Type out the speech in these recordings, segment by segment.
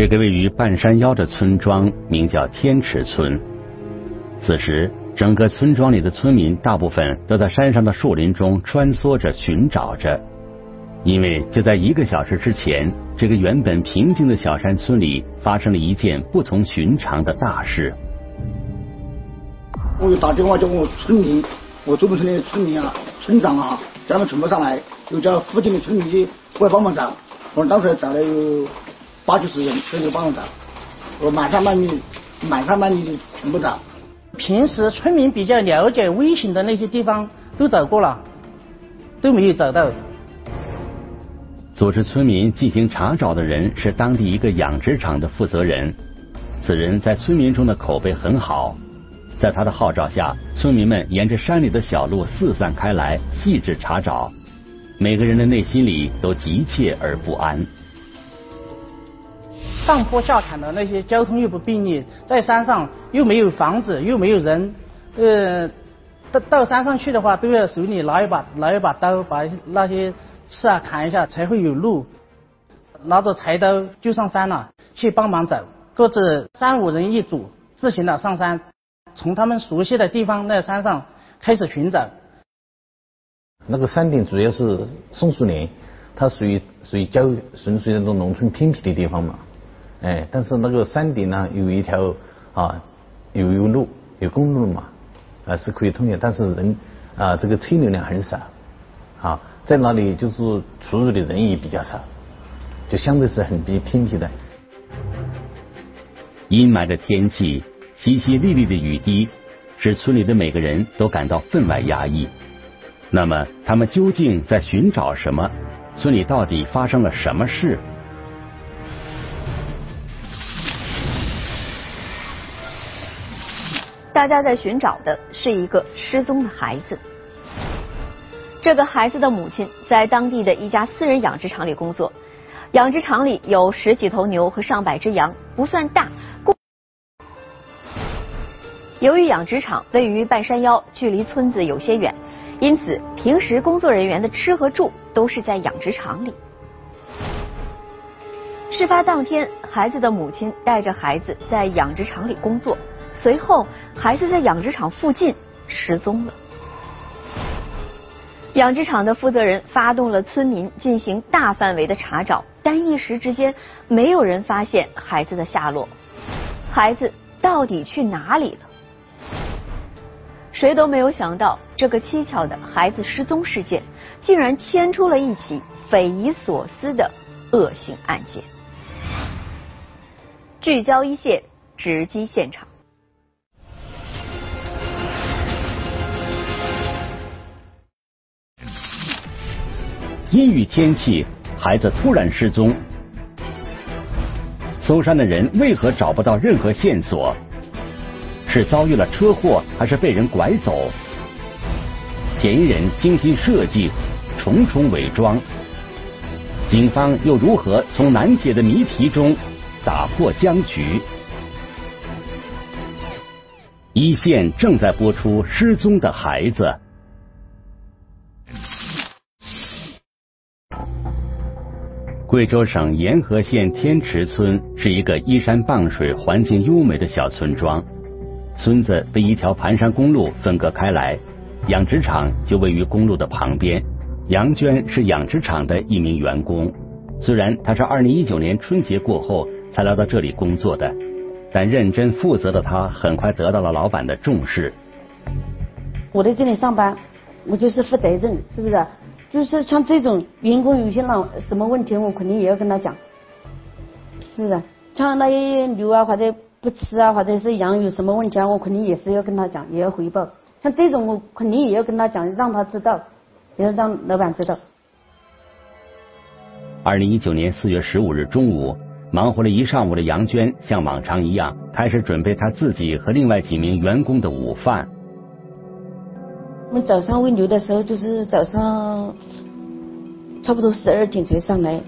这个位于半山腰的村庄名叫天池村。此时，整个村庄里的村民大部分都在山上的树林中穿梭着寻找着，因为就在一个小时之前，这个原本平静的小山村里发生了一件不同寻常的大事。我又打电话叫我村民，我周边村的村民啊、村长啊，叫他们全部上来，又叫附近的村民去过来帮忙找。我当时找了有八九十人，全部帮忙找，我满山满地、满山满地的全部找。平时村民比较了解危险的那些地方都找过了，都没有找到。组织村民进行查找的人是当地一个养殖场的负责人，此人在村民中的口碑很好。在他的号召下，村民们沿着山里的小路四散开来，细致查找。每个人的内心里都急切而不安。上坡下坎的那些交通又不便利，在山上又没有房子，又没有人，呃，到到山上去的话，都要手里拿一把拿一把刀，把那些刺啊砍一下，才会有路。拿着柴刀就上山了，去帮忙找。各自三五人一组，自行的上山。从他们熟悉的地方那山上开始寻找。那个山顶主要是松树林，它属于属于郊，纯属于那种农村偏僻的地方嘛。哎，但是那个山顶呢，有一条啊，有有路，有公路嘛，啊是可以通的。但是人啊，这个车流量很少，啊，在那里就是出入的人也比较少，就相对是很偏僻的。阴霾的天气。淅淅沥沥的雨滴，使村里的每个人都感到分外压抑。那么，他们究竟在寻找什么？村里到底发生了什么事？大家在寻找的是一个失踪的孩子。这个孩子的母亲在当地的一家私人养殖场里工作，养殖场里有十几头牛和上百只羊，不算大。由于养殖场位于半山腰，距离村子有些远，因此平时工作人员的吃和住都是在养殖场里。事发当天，孩子的母亲带着孩子在养殖场里工作，随后孩子在养殖场附近失踪了。养殖场的负责人发动了村民进行大范围的查找，但一时之间没有人发现孩子的下落。孩子到底去哪里了？谁都没有想到，这个蹊跷的孩子失踪事件，竟然牵出了一起匪夷所思的恶性案件。聚焦一线，直击现场。阴雨天气，孩子突然失踪，搜山的人为何找不到任何线索？是遭遇了车祸，还是被人拐走？嫌疑人精心设计，重重伪装，警方又如何从难解的谜题中打破僵局？一线正在播出《失踪的孩子》。贵州省沿河县天池村是一个依山傍水、环境优美的小村庄。村子被一条盘山公路分割开来，养殖场就位于公路的旁边。杨娟是养殖场的一名员工，虽然她是二零一九年春节过后才来到这里工作的，但认真负责的她很快得到了老板的重视。我在这里上班，我就是负责任，是不是？就是像这种员工有些那什么问题，我肯定也要跟他讲，是不是？像那些牛啊或者。不吃啊，或者是羊有什么问题啊，我肯定也是要跟他讲，也要汇报。像这种我肯定也要跟他讲，让他知道，也要让老板知道。二零一九年四月十五日中午，忙活了一上午的杨娟，像往常一样开始准备她自己和另外几名员工的午饭。我们早上喂牛的时候，就是早上差不多十二点才上来，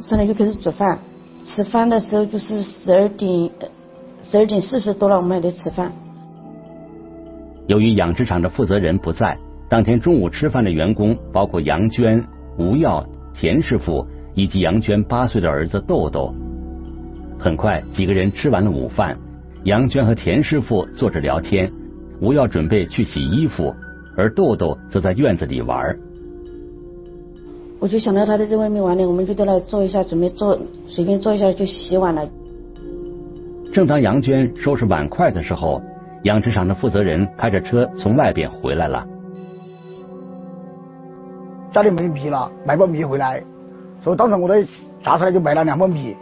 上来就开始煮饭。吃饭的时候就是十二点。十二点四十多了，我们还得吃饭。由于养殖场的负责人不在，当天中午吃饭的员工包括杨娟、吴耀、田师傅以及杨娟八岁的儿子豆豆。很快，几个人吃完了午饭，杨娟和田师傅坐着聊天，吴耀准备去洗衣服，而豆豆则在院子里玩。我就想到他在外面玩呢，我们就在那坐一下，准备坐随便坐一下就洗碗了。正当杨娟收拾碗筷的时候，养殖场的负责人开着车从外边回来了。家里没米了，买包米回来，所以当时我在炸出来就买了两包米，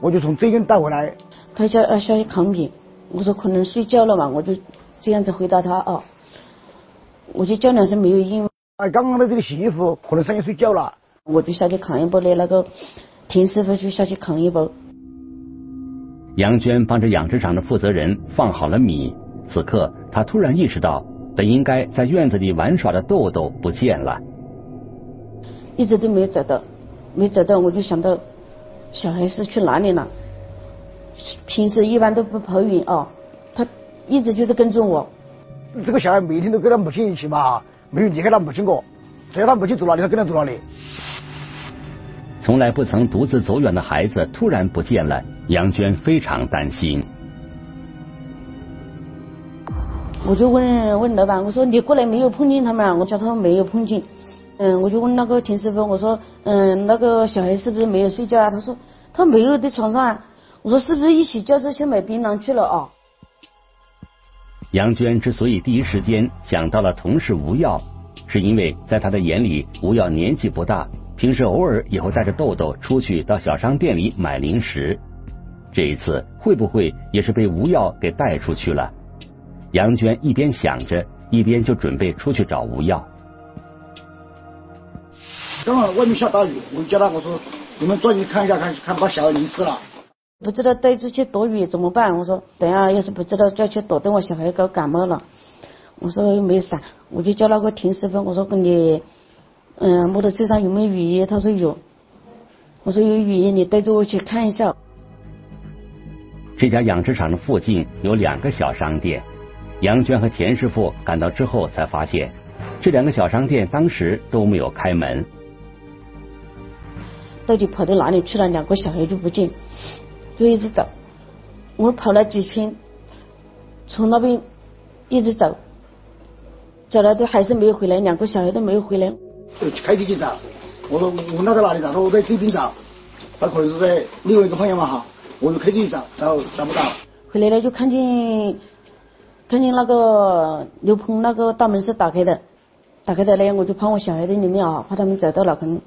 我就从这边带回来。他叫要下去扛米，我说可能睡觉了嘛，我就这样子回答他哦，我就叫两声没有应。哎，刚刚的这个洗衣服可能上去睡觉了，我就下去扛一包的，那个田师傅就下去扛一包。杨娟帮着养殖场的负责人放好了米，此刻她突然意识到，本应该在院子里玩耍的豆豆不见了，一直都没有找到，没找到，我就想到小孩是去哪里了？平时一般都不跑远哦，他一直就是跟着我。这个小孩每天都跟他母亲一起嘛。没有离开他母亲过，只要他母亲走哪里，他跟他走哪里。从来不曾独自走远的孩子突然不见了，杨娟非常担心。我就问问老板，我说你过来没有碰见他们？我叫他们没有碰见。嗯，我就问那个田师傅，我说嗯，那个小孩是不是没有睡觉啊？他说他没有在床上。我说是不是一起叫着去买槟榔去了啊？杨娟之所以第一时间想到了同事吴耀，是因为在他的眼里，吴耀年纪不大，平时偶尔也会带着豆豆出去到小商店里买零食。这一次会不会也是被吴耀给带出去了？杨娟一边想着，一边就准备出去找吴耀。刚好外面下大雨，我叫他我说：“你们抓紧看一下，看看把小孩淋湿了。”不知道带出去躲雨怎么办？我说等下要是不知道就要去躲，等我小孩搞感冒了。我说又没伞，我就叫那个田师傅，我说跟你，嗯，摩托车上有没有雨衣？他说有。我说有雨衣，你带着我去看一下。这家养殖场的附近有两个小商店，杨娟和田师傅赶到之后才发现，这两个小商店当时都没有开门。到底跑到哪里去了？两个小孩就不见。就一直走，我跑了几圈，从那边一直走，走了都还是没有回来，两个小孩都没有回来。就开车去找，我说我问他在哪里找，他说我在这边找，他可能是在另外一个方向嘛哈，我就开车去找，找找不到。回来了就看见，看见那个牛棚那个大门是打开的，打开的呢，我就怕我小孩在里面啊，怕他们找到了可能。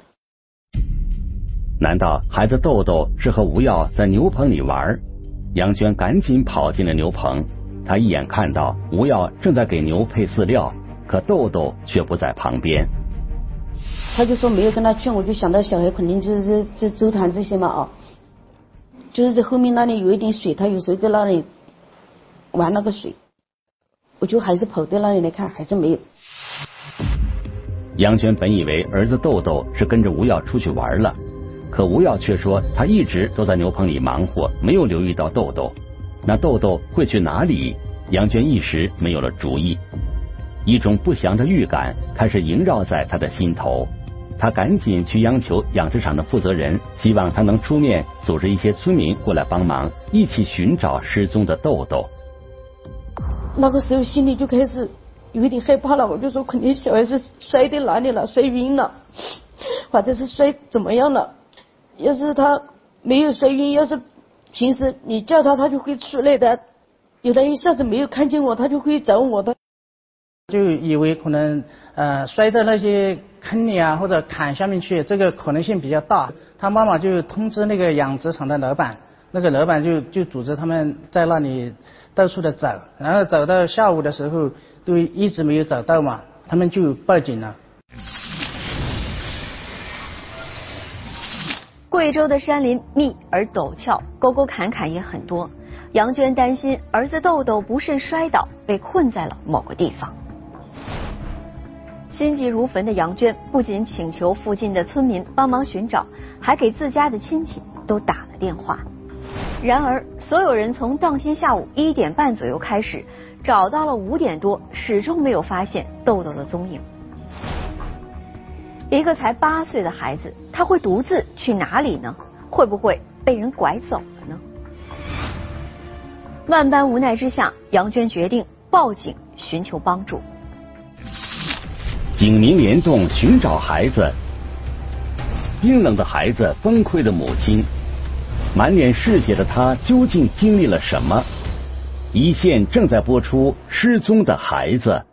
难道孩子豆豆是和吴耀在牛棚里玩？杨娟赶紧跑进了牛棚，她一眼看到吴耀正在给牛配饲料，可豆豆却不在旁边。他就说没有跟他去，我就想到小孩肯定就是这周谈这些嘛啊，就是在后面那里有一点水，他有时候在那里玩那个水，我就还是跑到那里来看，还是没有。杨娟本以为儿子豆豆是跟着吴耀出去玩了。可吴耀却说，他一直都在牛棚里忙活，没有留意到豆豆。那豆豆会去哪里？杨娟一时没有了主意，一种不祥的预感开始萦绕在他的心头。他赶紧去央求养殖场的负责人，希望他能出面组织一些村民过来帮忙，一起寻找失踪的豆豆。那个时候心里就开始有一点害怕了，我就说肯定小孩子摔在哪里了，摔晕了，或者是摔怎么样了。要是他没有摔晕，要是平时你叫他，他就会出来的。有的一下子没有看见我，他就会找我的。就以为可能呃摔到那些坑里啊，或者坎下面去，这个可能性比较大。他妈妈就通知那个养殖场的老板，那个老板就就组织他们在那里到处的找，然后找到下午的时候都一直没有找到嘛，他们就报警了。贵州的山林密而陡峭，沟沟坎坎也很多。杨娟担心儿子豆豆不慎摔倒，被困在了某个地方。心急如焚的杨娟不仅请求附近的村民帮忙寻找，还给自家的亲戚都打了电话。然而，所有人从当天下午一点半左右开始，找到了五点多，始终没有发现豆豆的踪影。一个才八岁的孩子，他会独自去哪里呢？会不会被人拐走了呢？万般无奈之下，杨娟决定报警寻求帮助。警民联动寻找孩子，冰冷的孩子，崩溃的母亲，满脸是血的他究竟经历了什么？一线正在播出《失踪的孩子》。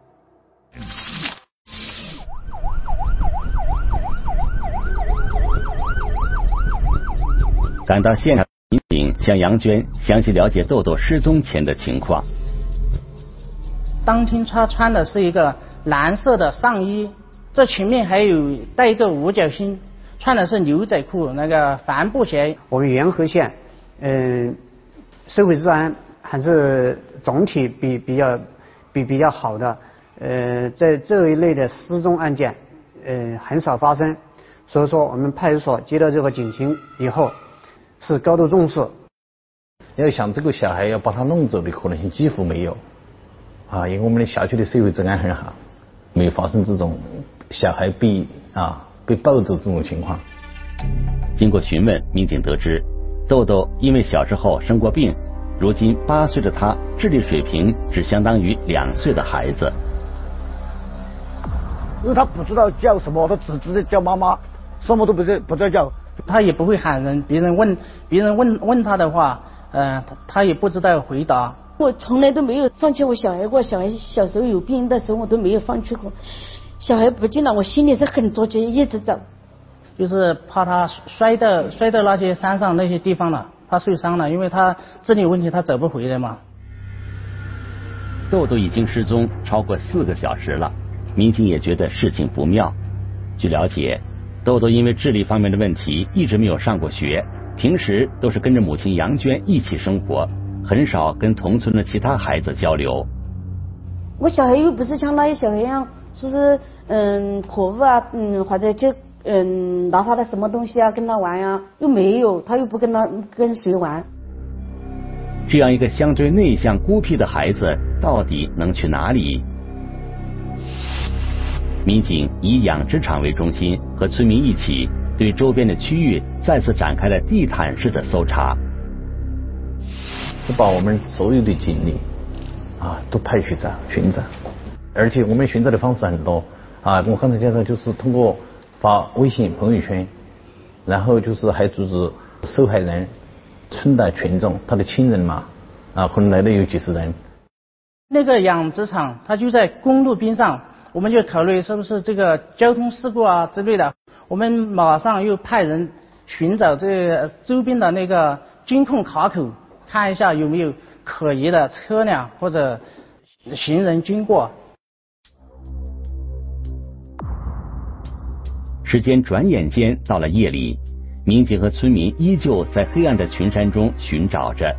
赶到现场，民警向杨娟详细了解豆豆失踪前的情况。当天他穿的是一个蓝色的上衣，这前面还有带一个五角星，穿的是牛仔裤，那个帆布鞋。我们元和县，嗯，社会治安还是总体比比较比比较好的，呃，在这一类的失踪案件，呃，很少发生，所以说我们派出所接到这个警情以后。是高度重视，要想这个小孩要把他弄走的可能性几乎没有，啊，因为我们的辖区的社会治安很好，没有发生这种小孩被啊被抱走这种情况。经过询问，民警得知，豆豆因为小时候生过病，如今八岁的他智力水平只相当于两岁的孩子，因为他不知道叫什么，他只知道叫妈妈，什么都不知不知道叫。他也不会喊人，别人问别人问问他的话，呃，他他也不知道回答。我从来都没有放弃我小孩过，小孩小时候有病的时候我都没有放弃过。小孩不见了，我心里是很着急，一直找。就是怕他摔到摔到那些山上那些地方了，怕受伤了，因为他智力问题，他走不回来嘛。豆豆已经失踪超过四个小时了，民警也觉得事情不妙。据了解。豆豆因为智力方面的问题，一直没有上过学，平时都是跟着母亲杨娟一起生活，很少跟同村的其他孩子交流。我小孩又不是像那些小孩一样，说是嗯可恶啊，嗯或者就嗯拿他的什么东西啊跟他玩呀，又没有，他又不跟他跟谁玩。这样一个相对内向孤僻的孩子，到底能去哪里？民警以养殖场为中心，和村民一起对周边的区域再次展开了地毯式的搜查，是把我们所有的警力啊都派去找寻找，而且我们寻找的方式很多啊，我刚才介绍就是通过发微信朋友圈，然后就是还组织受害人、村的群众、他的亲人嘛啊，可能来了有几十人。那个养殖场它就在公路边上。我们就考虑是不是这个交通事故啊之类的，我们马上又派人寻找这周边的那个监控卡口，看一下有没有可疑的车辆或者行人经过。时间转眼间到了夜里，民警和村民依旧在黑暗的群山中寻找着，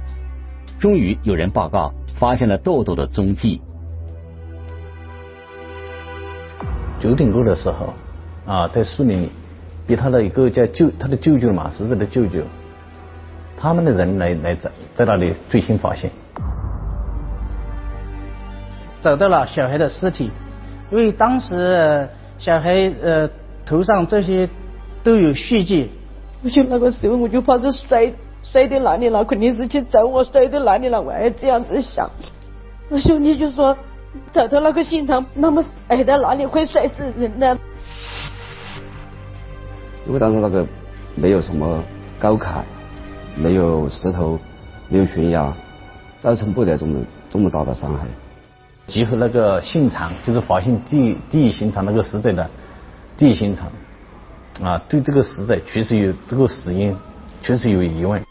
终于有人报告发现了豆豆的踪迹。九点过的时候，啊，在树林里，被他的一个叫舅，他的舅舅嘛，死者的舅舅，他们的人来来在在那里最新发现，找到了小孩的尸体，因为当时小孩呃头上这些都有血迹，我就那个时候我就怕是摔摔在哪里了，肯定是去找我摔在哪里了，我还这样子想，我兄弟就说。找到那个现场那么矮的哪里会摔死人呢？因为当时那个没有什么高坎，没有石头，没有悬崖，造成不了这么这么大的伤害。结合那个现场，就是发现第第一现场那个死者的第一现场，啊，对这个死者确实有这个死因确实有疑问。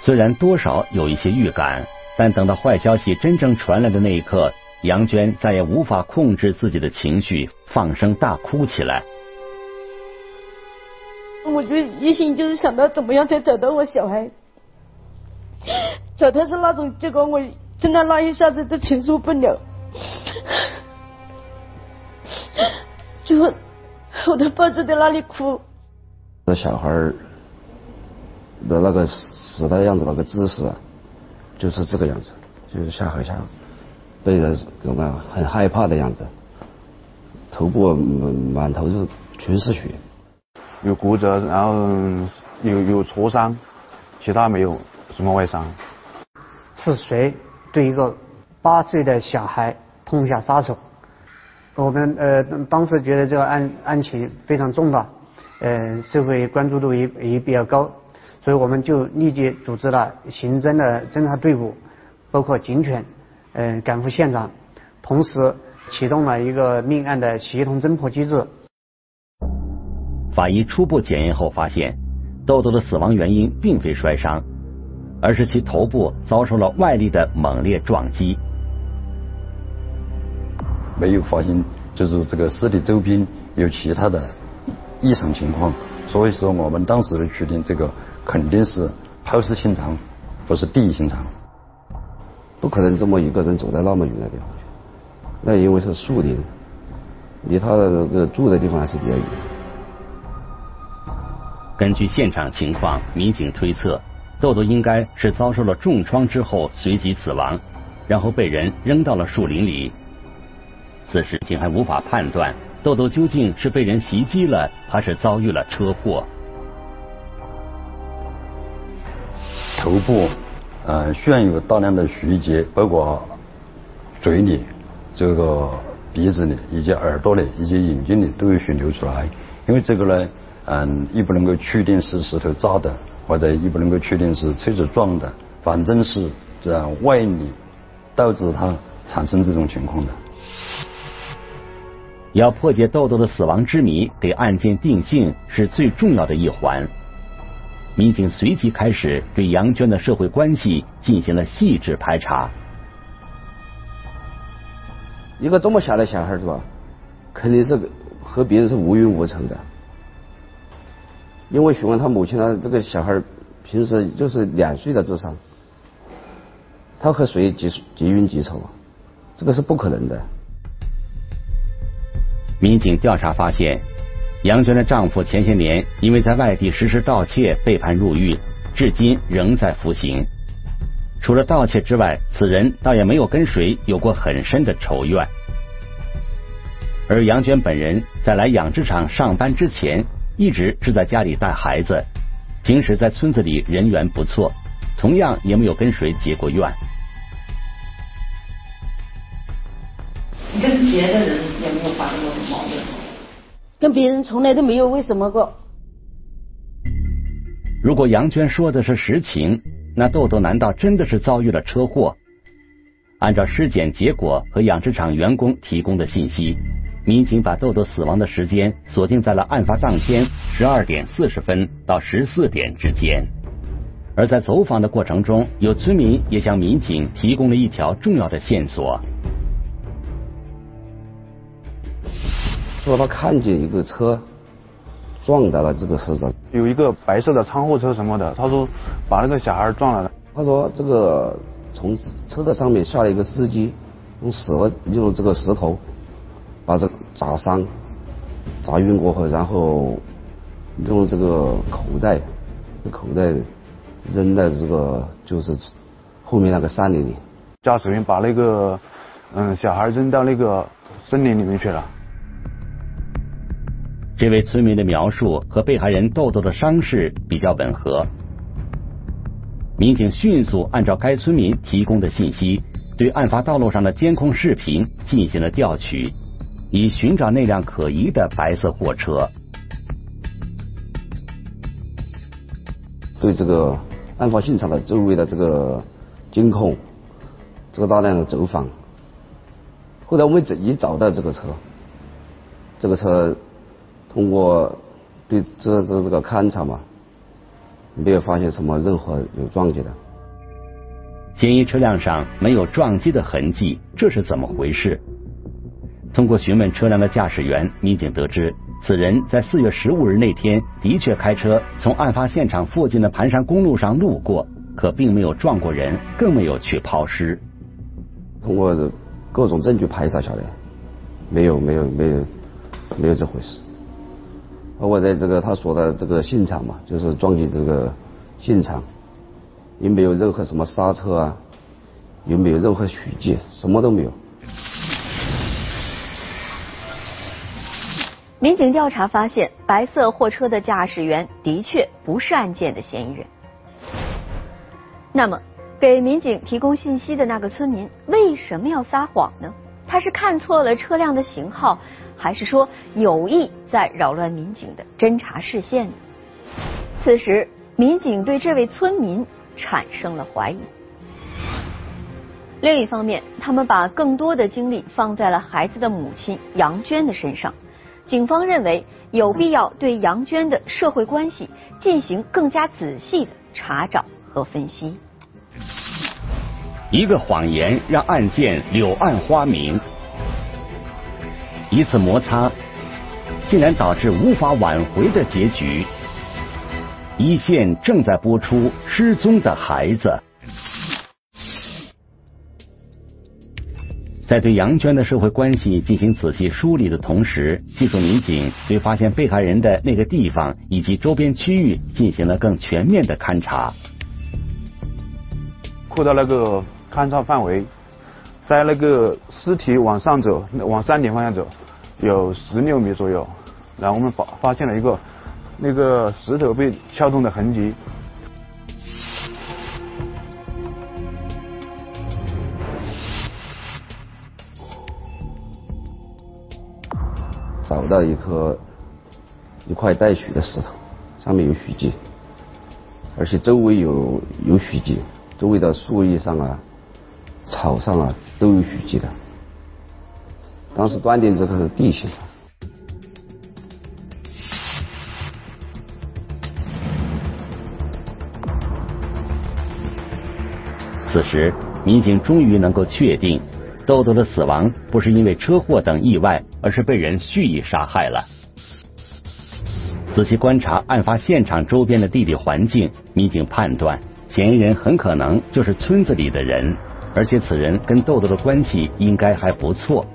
虽然多少有一些预感。但等到坏消息真正传来的那一刻，杨娟再也无法控制自己的情绪，放声大哭起来。我就一心就是想到怎么样才找到我小孩，找他是那种结果，我真的那一下子都承受不了，就我都抱着在那里哭。那小孩的那个死的样子，那个姿势。就是这个样子，就是像好像被人怎么样很害怕的样子，头部满满头是全是血，有骨折，然后有有挫伤，其他没有什么外伤。是谁对一个八岁的小孩痛下杀手。我们呃当时觉得这个案案情非常重大，呃社会关注度也也比较高，所以我们就立即组织了刑侦的侦查队伍，包括警犬，呃赶赴现场，同时启动了一个命案的协同侦破机制。法医初步检验后发现，豆豆的死亡原因并非摔伤，而是其头部遭受了外力的猛烈撞击。没有发现，就是这个尸体周边有其他的异常情况，所以说我们当时的确定，这个肯定是抛尸现场，不是第一现场。不可能这么一个人走在那么远的地方去，那因为是树林，离他的这个住的地方还是比较远。根据现场情况，民警推测，豆豆应该是遭受了重创之后随即死亡，然后被人扔到了树林里。此时，竟还无法判断豆豆究竟是被人袭击了，还是遭遇了车祸。头部，呃，炫有大量的血迹，包括嘴里、这个鼻子里、以及耳朵里、以及眼睛里都有血流出来。因为这个呢，嗯，也不能够确定是石头砸的，或者也不能够确定是车子撞的，反正是这样外力导致他产生这种情况的。要破解豆豆的死亡之谜，给案件定性是最重要的一环。民警随即开始对杨娟的社会关系进行了细致排查。一个这么小的小孩是吧？肯定是和别人是无冤无仇的。因为询问他母亲呢，这个小孩平时就是两岁的智商，他和谁结结冤结仇啊？这个是不可能的。民警调查发现，杨娟的丈夫前些年因为在外地实施盗窃被判入狱，至今仍在服刑。除了盗窃之外，此人倒也没有跟谁有过很深的仇怨。而杨娟本人在来养殖场上班之前，一直是在家里带孩子，平时在村子里人缘不错，同样也没有跟谁结过怨。跟别的人也没有发生过矛盾，跟别人从来都没有为什么过。如果杨娟说的是实情，那豆豆难道真的是遭遇了车祸？按照尸检结果和养殖场员工提供的信息，民警把豆豆死亡的时间锁定在了案发当天十二点四十分到十四点之间。而在走访的过程中，有村民也向民警提供了一条重要的线索。说他看见一个车撞到了这个死者，有一个白色的仓库车什么的，他说把那个小孩撞了。他说这个从车的上面下来一个司机，用石用这个石头把这砸伤，砸晕过后，然后用这个口袋，口袋扔在这个就是后面那个山林里。驾驶员把那个嗯小孩扔到那个森林里面去了。这位村民的描述和被害人豆豆的伤势比较吻合。民警迅速按照该村民提供的信息，对案发道路上的监控视频进行了调取，以寻找那辆可疑的白色货车。对这个案发现场的周围的这个监控，这个大量的走访，后来我们一找到这个车，这个车。通过对这这这个勘查嘛，没有发现什么任何有撞击的。嫌疑车辆上没有撞击的痕迹，这是怎么回事？通过询问车辆的驾驶员，民警得知，此人在四月十五日那天的确开车从案发现场附近的盘山公路上路过，可并没有撞过人，更没有去抛尸。通过各种证据排查下来，没有没有没有没有这回事。包括在这个他说的这个现场嘛，就是撞击这个现场，也没有任何什么刹车啊，也没有任何血迹，什么都没有。民警调查发现，白色货车的驾驶员的确不是案件的嫌疑人。那么，给民警提供信息的那个村民为什么要撒谎呢？他是看错了车辆的型号，还是说有意在扰乱民警的侦查视线呢？此时，民警对这位村民产生了怀疑。另一方面，他们把更多的精力放在了孩子的母亲杨娟的身上。警方认为有必要对杨娟的社会关系进行更加仔细的查找和分析。一个谎言让案件柳暗花明，一次摩擦竟然导致无法挽回的结局。一线正在播出《失踪的孩子》。在对杨娟的社会关系进行仔细梳理的同时，技术民警对发现被害人的那个地方以及周边区域进行了更全面的勘查。扩大那个勘查范围，在那个尸体往上走，往山顶方向走，有十六米左右，然后我们发发现了一个那个石头被撬动的痕迹。找到一颗一块带血的石头，上面有血迹，而且周围有有血迹，周围的树叶上啊、草上啊都有血迹的。当时断定这个是地形。此时，民警终于能够确定。豆豆的死亡不是因为车祸等意外，而是被人蓄意杀害了。仔细观察案发现场周边的地理环境，民警判断嫌疑人很可能就是村子里的人，而且此人跟豆豆的关系应该还不错。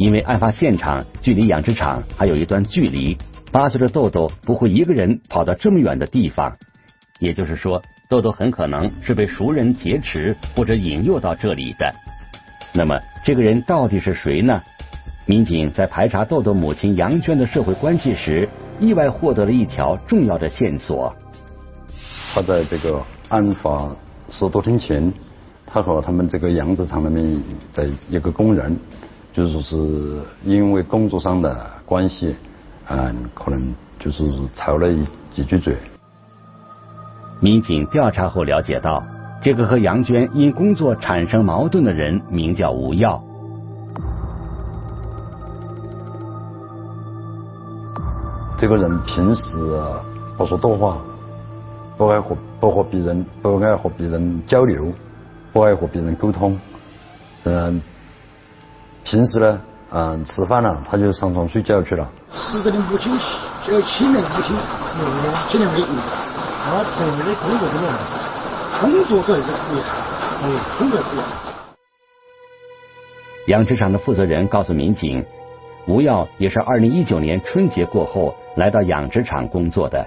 因为案发现场距离养殖场还有一段距离，八岁的豆豆不会一个人跑到这么远的地方，也就是说，豆豆很可能是被熟人劫持或者引诱到这里的。那么，这个人到底是谁呢？民警在排查豆豆母亲杨娟的社会关系时，意外获得了一条重要的线索。他在这个案发十多天前，他和他们这个养殖场里面的一个工人，就是说是因为工作上的关系，嗯，可能就是吵了几句嘴。民警调查后了解到。这个和杨娟因工作产生矛盾的人名叫吴耀。这个人平时不说多话，不爱和不和别人不爱和别人交流，不爱和别人沟通。嗯，平时呢，嗯，吃饭了他就上床睡觉去了。死者的母亲只有七年母亲，七年没他平时的工作怎么样？工作可是不一样，哎，工作不一样。养殖场的负责人告诉民警，吴耀也是二零一九年春节过后来到养殖场工作的。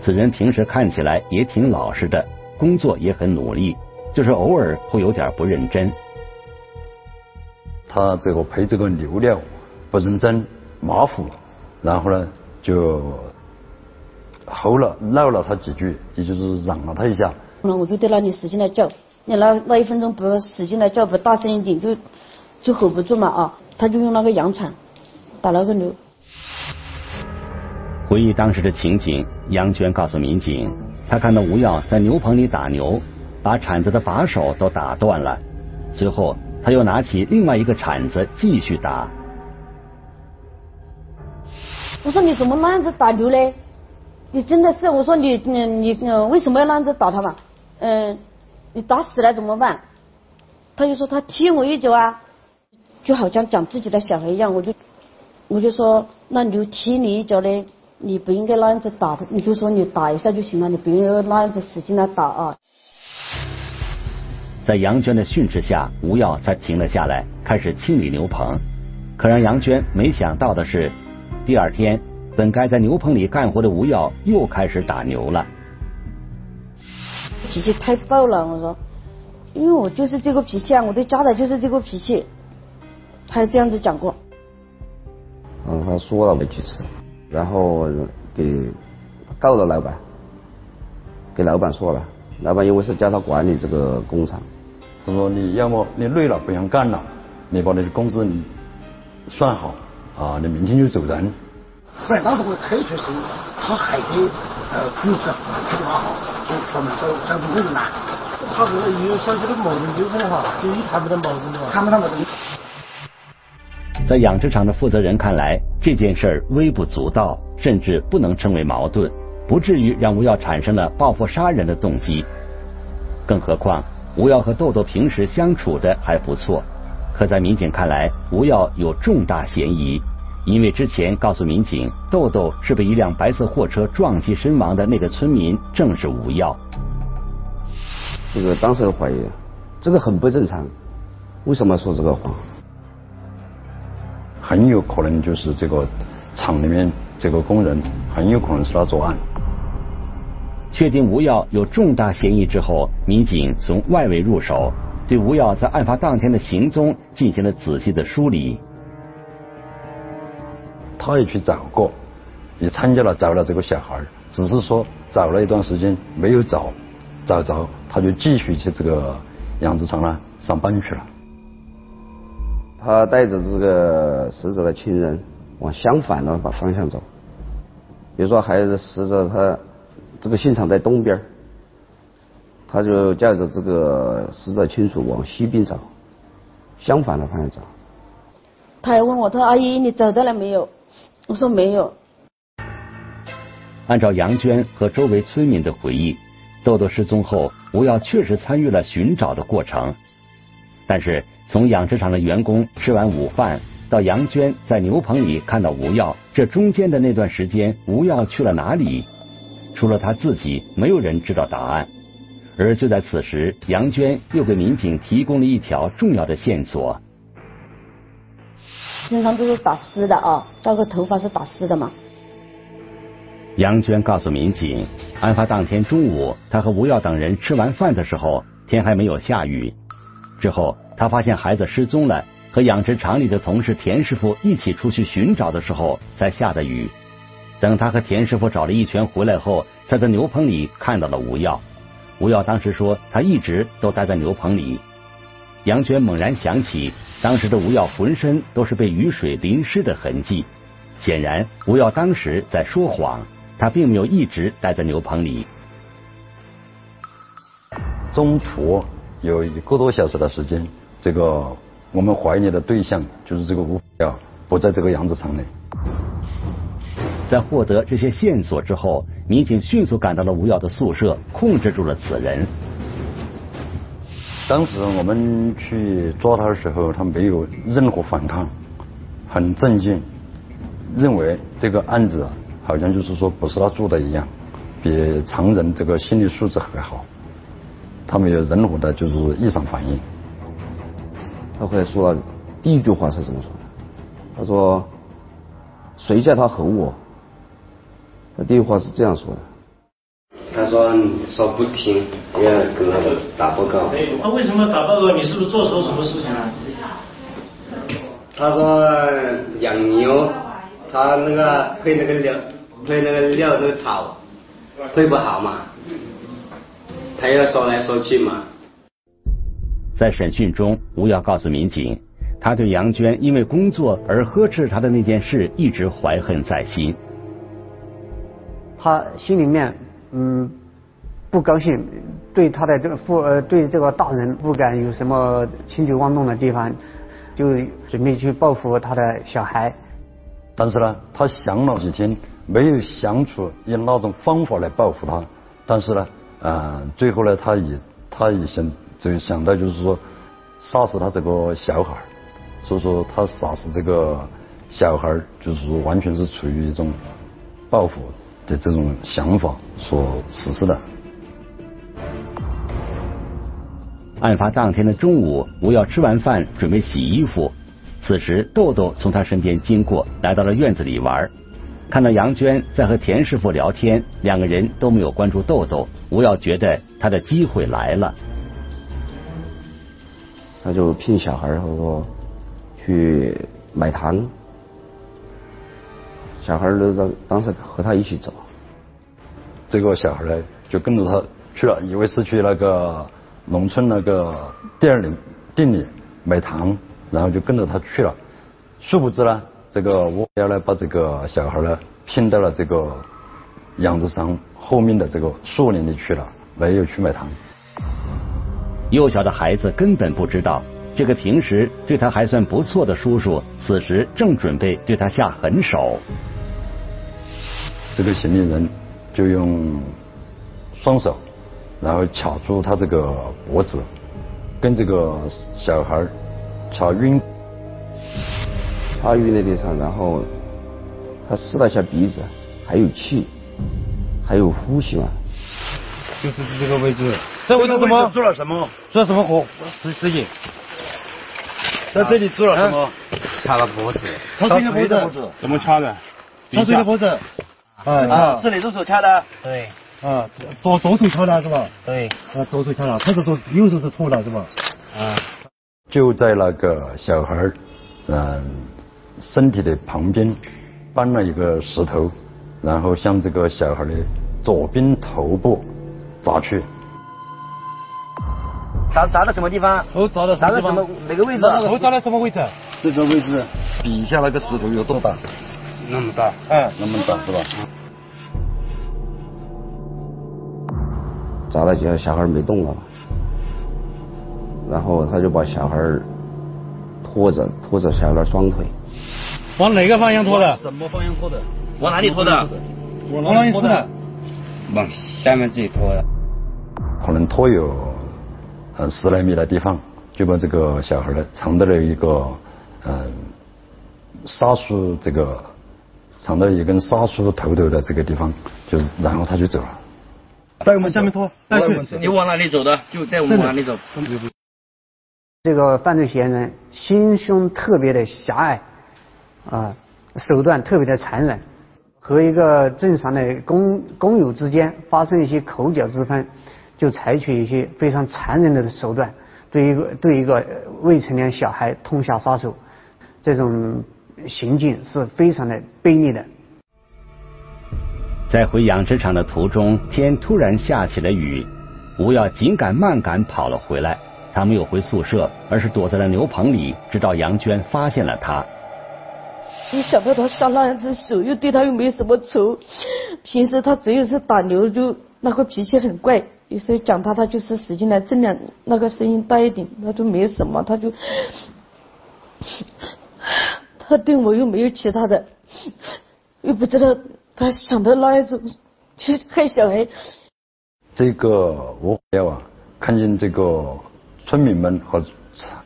此人平时看起来也挺老实的，工作也很努力，就是偶尔会有点不认真。他这个配这个牛料不认真，马虎，然后呢就吼了闹了他几句，也就是嚷了他一下。那我就在那里使劲的叫，你那那一分钟不使劲的叫，不大声一点就就吼不住嘛啊！他就用那个洋铲打那个牛。回忆当时的情景，杨娟告诉民警，她看到吴耀在牛棚里打牛，把铲子的把手都打断了。随后他又拿起另外一个铲子继续打。我说你怎么那样子打牛嘞？你真的是我说你你你为什么要那样子打他嘛？嗯，你打死了怎么办？他就说他踢我一脚啊，就好像讲自己的小孩一样。我就我就说，那牛踢你一脚呢，你不应该那样子打他，你就说你打一下就行了，你不应该那样子使劲的打啊。在杨娟的训斥下，吴耀才停了下来，开始清理牛棚。可让杨娟没想到的是，第二天本该在牛棚里干活的吴耀又开始打牛了。脾气太暴了，我说，因为我就是这个脾气啊，我对家的就是这个脾气，他还这样子讲过。嗯，他说了没几次，然后给告了老板，给老板说了，老板因为是叫他管理这个工厂，他说你要么你累了不想干了，你把你的工资你算好啊，你明天就走人。后来当时我退出时，他还给呃公司开电话号，就专门找找工人来。他这个有小小的矛盾纠纷的话，就一谈不到矛盾的话，谈不上矛盾。在养殖场的负责人看来，这件事儿微不足道，甚至不能称为矛盾，不至于让吴耀产生了报复杀人的动机。更何况，吴耀和豆豆平时相处的还不错，可在民警看来，吴耀有重大嫌疑，因为之前告诉民警，豆豆是被一辆白色货车撞击身亡的那个村民正是吴耀。这个当时怀疑，这个很不正常，为什么说这个谎？很有可能就是这个厂里面这个工人，很有可能是他作案。确定吴耀有重大嫌疑之后，民警从外围入手，对吴耀在案发当天的行踪进行了仔细的梳理。他也去找过，也参加了找了这个小孩，只是说找了一段时间没有找，找着他就继续去这个养殖场呢上班去了。他带着这个死者的亲人往相反的把方向走，比如说孩子死者他这个现场在东边，他就叫着这个死者亲属往西边走，相反的方向走。他还问我，他说：“阿姨，你找到了没有？”我说：“没有。”按照杨娟和周围村民的回忆，豆豆失踪后，吴耀确实参与了寻找的过程，但是。从养殖场的员工吃完午饭到杨娟在牛棚里看到吴耀，这中间的那段时间，吴耀去了哪里？除了他自己，没有人知道答案。而就在此时，杨娟又给民警提供了一条重要的线索。身上都是打湿的啊，这个头发是打湿的嘛？杨娟告诉民警，案发当天中午，她和吴耀等人吃完饭的时候，天还没有下雨。之后。她发现孩子失踪了，和养殖场里的同事田师傅一起出去寻找的时候，才下的雨。等他和田师傅找了一圈回来后，他在牛棚里看到了吴耀。吴耀当时说，他一直都待在牛棚里。杨娟猛然想起，当时的吴耀浑身都是被雨水淋湿的痕迹，显然吴耀当时在说谎，他并没有一直待在牛棚里。中途有一个多小时的时间。这个我们怀疑的对象就是这个吴耀，不在这个养殖场内。在获得这些线索之后，民警迅速赶到了吴耀的宿舍，控制住了此人。当时我们去抓他的时候，他没有任何反抗，很镇静，认为这个案子好像就是说不是他做的一样，比常人这个心理素质还好，他没有任何的就是异常反应。他后来说了第一句话是怎么说的？他说：“谁叫他吼我？”他第一话是这样说的。他说：“说不听，要跟他打报告。”他为什么打报告？你是不是做错什么事情了？他说养牛，他那个配那个料，配那个料的草，配不好嘛，他要说来说去嘛。在审讯中，吴耀告诉民警，他对杨娟因为工作而呵斥他的那件事一直怀恨在心。他心里面嗯不高兴，对他的这个父呃对这个大人不敢有什么轻举妄动的地方，就准备去报复他的小孩。但是呢，他想了几天，没有想出用那种方法来报复他。但是呢，啊，最后呢，他也他也想。就想到就是说杀死他这个小孩所以说他杀死这个小孩就是说完全是出于一种报复的这种想法所实施的。案发当天的中午，吴耀吃完饭准备洗衣服，此时豆豆从他身边经过，来到了院子里玩。看到杨娟在和田师傅聊天，两个人都没有关注豆豆。吴耀觉得他的机会来了。他就骗小孩儿说去买糖，小孩儿都当当时和他一起走。这个小孩呢，就跟着他去了，以为是去那个农村那个店里店里买糖，然后就跟着他去了。殊不知呢，这个我要呢把这个小孩呢骗到了这个养殖场后面的这个树林里去了，没有去买糖。幼小的孩子根本不知道，这个平时对他还算不错的叔叔，此时正准备对他下狠手。这个嫌疑人就用双手，然后卡住他这个脖子，跟这个小孩掐晕，掐晕的地方，然后他试了一下鼻子，还有气，还有呼吸嘛。就是这个位置，这位置什么？做了什么？做了什么活事事情？在这里做了什么？掐了脖子。他谁的脖子？怎么掐的？他谁的脖子？啊，是你右手掐的。对。啊，左左手敲的是吧？对。啊，左手敲的，他是说右手是错的是吧？啊。就在那个小孩嗯身体的旁边搬了一个石头，然后向这个小孩的左边头部砸去。砸砸到什么地方？头砸到砸到什么哪个位置？头砸到什么位置？这个位置，底下那个石头有多大？那么大。嗯，那么大是吧？砸了几下，小孩没动了，然后他就把小孩拖着，拖着小孩双腿。往哪个方向拖的？什么方向拖的？往哪里拖的？往哪里拖的？往下面自己拖的。可能拖有呃十来米的地方，就把这个小孩呢藏到了一个嗯沙树这个藏到一根沙树头头的这个地方，就是然后他就走了。带我们下面拖，带去。你往哪里走的？就带我们往哪里走。这个犯罪嫌疑人心胸特别的狭隘，啊，手段特别的残忍，和一个正常的工工友之间发生一些口角之分，就采取一些非常残忍的手段，对一个对一个未成年小孩痛下杀手，这种行径是非常的卑劣的。在回养殖场的途中，天突然下起了雨，吴耀紧赶慢赶跑了回来。他没有回宿舍，而是躲在了牛棚里，直到杨娟发现了他。你想到他下那样子手，又对他又没什么仇，平时他只有是打牛就那个脾气很怪，有时候讲他他就是使劲来尽量那个声音大一点，他就没什么，他就他对我又没有其他的，又不知道。他想到那一种去害小孩。这个吴耀啊，看见这个村民们和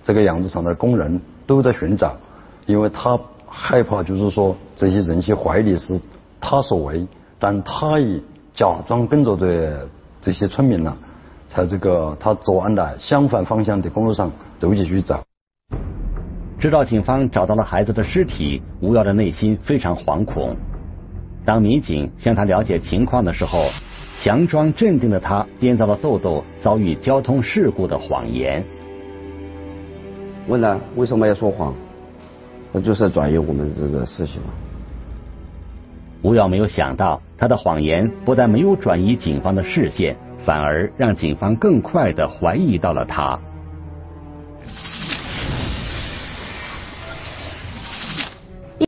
这个养殖场的工人都在寻找，因为他害怕，就是说这些人去怀疑是他所为，但他也假装跟着的这些村民呢，在这个他作案的相反方向的公路上走起去找。知道警方找到了孩子的尸体，吴耀的内心非常惶恐。当民警向他了解情况的时候，强装镇定的他编造了豆豆遭遇交通事故的谎言。问他为什么要说谎？那就是转移我们这个事情。吴耀没有想到，他的谎言不但没有转移警方的视线，反而让警方更快的怀疑到了他。